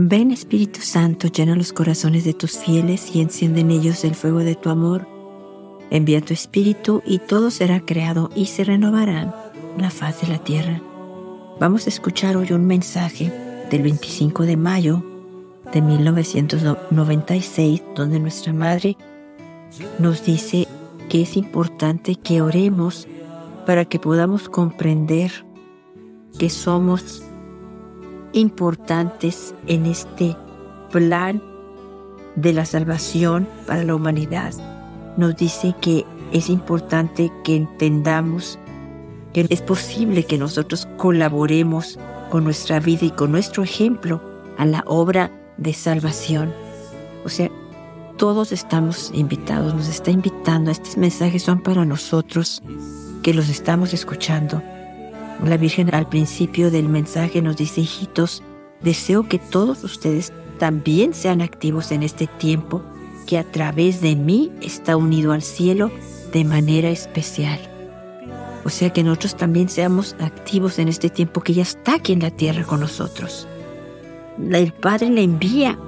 Ven Espíritu Santo, llena los corazones de tus fieles y enciende en ellos el fuego de tu amor. Envía tu Espíritu y todo será creado y se renovará la faz de la tierra. Vamos a escuchar hoy un mensaje del 25 de mayo de 1996, donde nuestra Madre nos dice que es importante que oremos para que podamos comprender que somos importantes en este plan de la salvación para la humanidad. Nos dice que es importante que entendamos que es posible que nosotros colaboremos con nuestra vida y con nuestro ejemplo a la obra de salvación. O sea, todos estamos invitados, nos está invitando, estos mensajes son para nosotros que los estamos escuchando. La Virgen al principio del mensaje nos dice, hijitos, deseo que todos ustedes también sean activos en este tiempo que a través de mí está unido al cielo de manera especial. O sea que nosotros también seamos activos en este tiempo que ya está aquí en la tierra con nosotros. El Padre le envía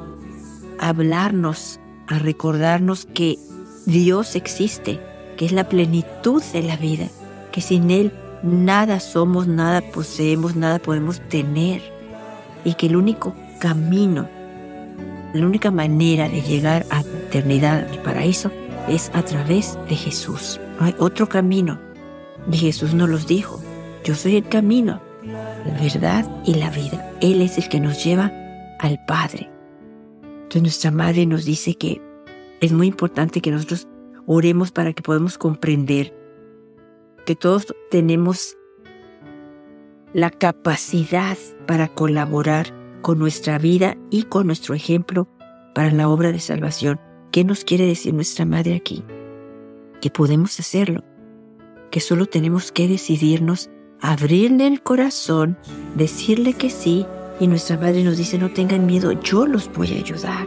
a hablarnos, a recordarnos que Dios existe, que es la plenitud de la vida, que sin Él nada somos, nada poseemos, nada podemos tener. Y que el único camino, la única manera de llegar a la eternidad, al paraíso, es a través de Jesús. No hay otro camino. Y Jesús nos los dijo. Yo soy el camino, la verdad y la vida. Él es el que nos lleva al Padre. Entonces nuestra Madre nos dice que es muy importante que nosotros oremos para que podamos comprender que todos tenemos la capacidad para colaborar con nuestra vida y con nuestro ejemplo para la obra de salvación. ¿Qué nos quiere decir nuestra Madre aquí? Que podemos hacerlo, que solo tenemos que decidirnos, abrirle el corazón, decirle que sí, y nuestra Madre nos dice, no tengan miedo, yo los voy a ayudar.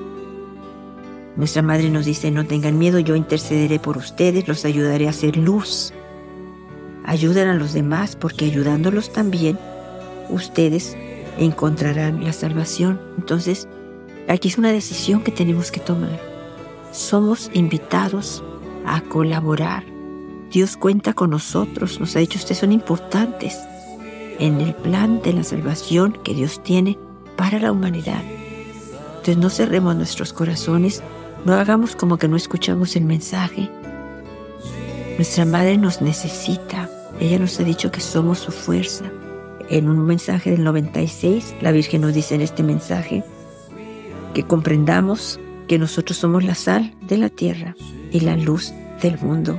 Nuestra Madre nos dice, no tengan miedo, yo intercederé por ustedes, los ayudaré a hacer luz ayuden a los demás porque ayudándolos también ustedes encontrarán la salvación. Entonces, aquí es una decisión que tenemos que tomar. Somos invitados a colaborar. Dios cuenta con nosotros, nos ha dicho ustedes son importantes en el plan de la salvación que Dios tiene para la humanidad. Entonces no cerremos nuestros corazones, no hagamos como que no escuchamos el mensaje. Nuestra Madre nos necesita, ella nos ha dicho que somos su fuerza. En un mensaje del 96, la Virgen nos dice en este mensaje que comprendamos que nosotros somos la sal de la tierra y la luz del mundo,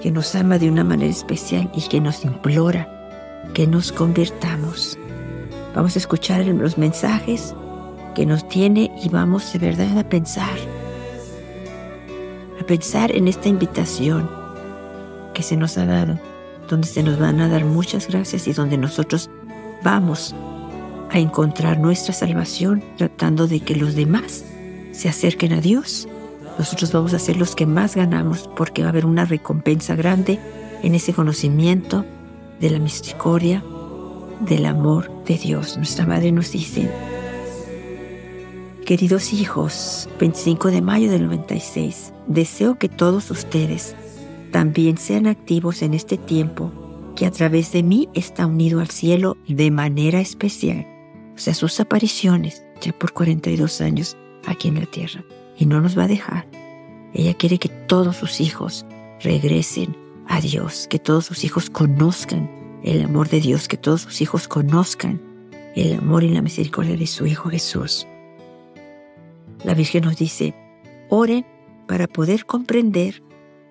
que nos ama de una manera especial y que nos implora que nos convirtamos. Vamos a escuchar los mensajes que nos tiene y vamos de verdad a pensar, a pensar en esta invitación que se nos ha dado donde se nos van a dar muchas gracias y donde nosotros vamos a encontrar nuestra salvación tratando de que los demás se acerquen a Dios. Nosotros vamos a ser los que más ganamos porque va a haber una recompensa grande en ese conocimiento de la misericordia, del amor de Dios. Nuestra Madre nos dice, queridos hijos, 25 de mayo del 96, deseo que todos ustedes también sean activos en este tiempo que a través de mí está unido al cielo de manera especial. O sea, sus apariciones ya por 42 años aquí en la tierra. Y no nos va a dejar. Ella quiere que todos sus hijos regresen a Dios, que todos sus hijos conozcan el amor de Dios, que todos sus hijos conozcan el amor y la misericordia de su Hijo Jesús. La Virgen nos dice, oren para poder comprender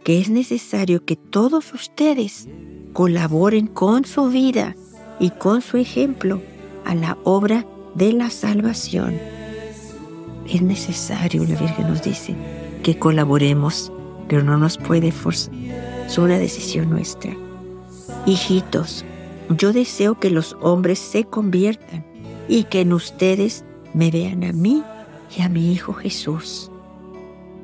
que es necesario que todos ustedes colaboren con su vida y con su ejemplo a la obra de la salvación. Es necesario, la Virgen nos dice, que colaboremos, pero no nos puede forzar. Es una decisión nuestra. Hijitos, yo deseo que los hombres se conviertan y que en ustedes me vean a mí y a mi Hijo Jesús.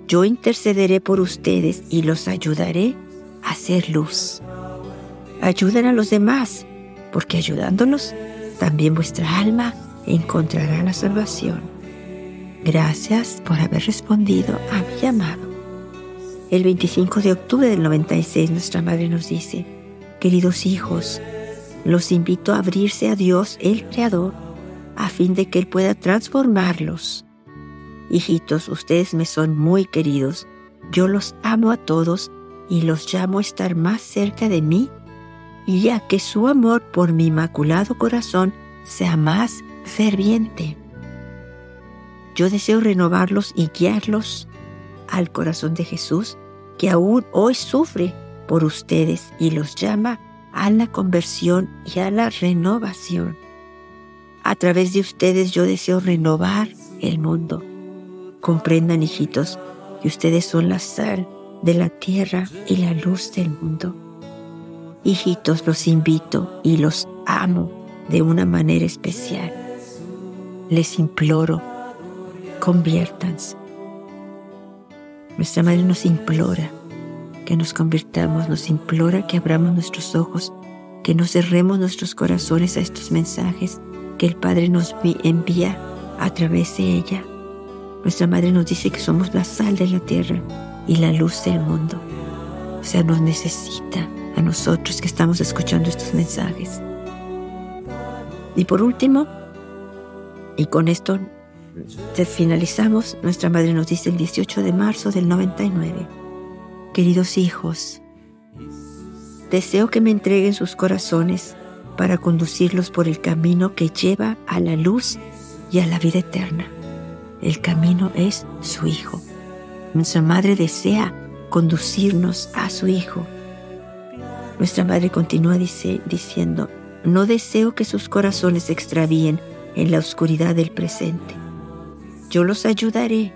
Yo intercederé por ustedes y los ayudaré a hacer luz. Ayuden a los demás, porque ayudándolos, también vuestra alma encontrará la salvación. Gracias por haber respondido a mi llamado. El 25 de octubre del 96 nuestra madre nos dice, queridos hijos, los invito a abrirse a Dios el Creador a fin de que Él pueda transformarlos. Hijitos, ustedes me son muy queridos. Yo los amo a todos y los llamo a estar más cerca de mí, ya que su amor por mi inmaculado corazón sea más ferviente. Yo deseo renovarlos y guiarlos al corazón de Jesús, que aún hoy sufre por ustedes y los llama a la conversión y a la renovación. A través de ustedes yo deseo renovar el mundo. Comprendan, hijitos, que ustedes son la sal de la tierra y la luz del mundo. Hijitos, los invito y los amo de una manera especial. Les imploro, conviértanse. Nuestra Madre nos implora que nos convirtamos, nos implora que abramos nuestros ojos, que no cerremos nuestros corazones a estos mensajes que el Padre nos envía a través de ella. Nuestra Madre nos dice que somos la sal de la tierra y la luz del mundo. O sea, nos necesita a nosotros que estamos escuchando estos mensajes. Y por último, y con esto finalizamos, nuestra Madre nos dice el 18 de marzo del 99, queridos hijos, deseo que me entreguen sus corazones para conducirlos por el camino que lleva a la luz y a la vida eterna. El camino es su Hijo. Nuestra Madre desea conducirnos a su Hijo. Nuestra Madre continúa diciendo, no deseo que sus corazones se extravíen en la oscuridad del presente. Yo los ayudaré.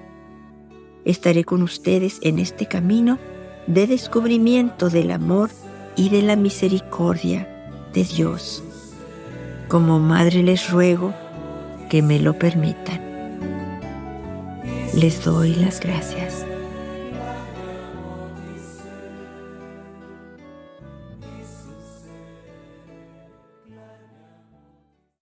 Estaré con ustedes en este camino de descubrimiento del amor y de la misericordia de Dios. Como madre les ruego que me lo permitan. Les doy las gracias.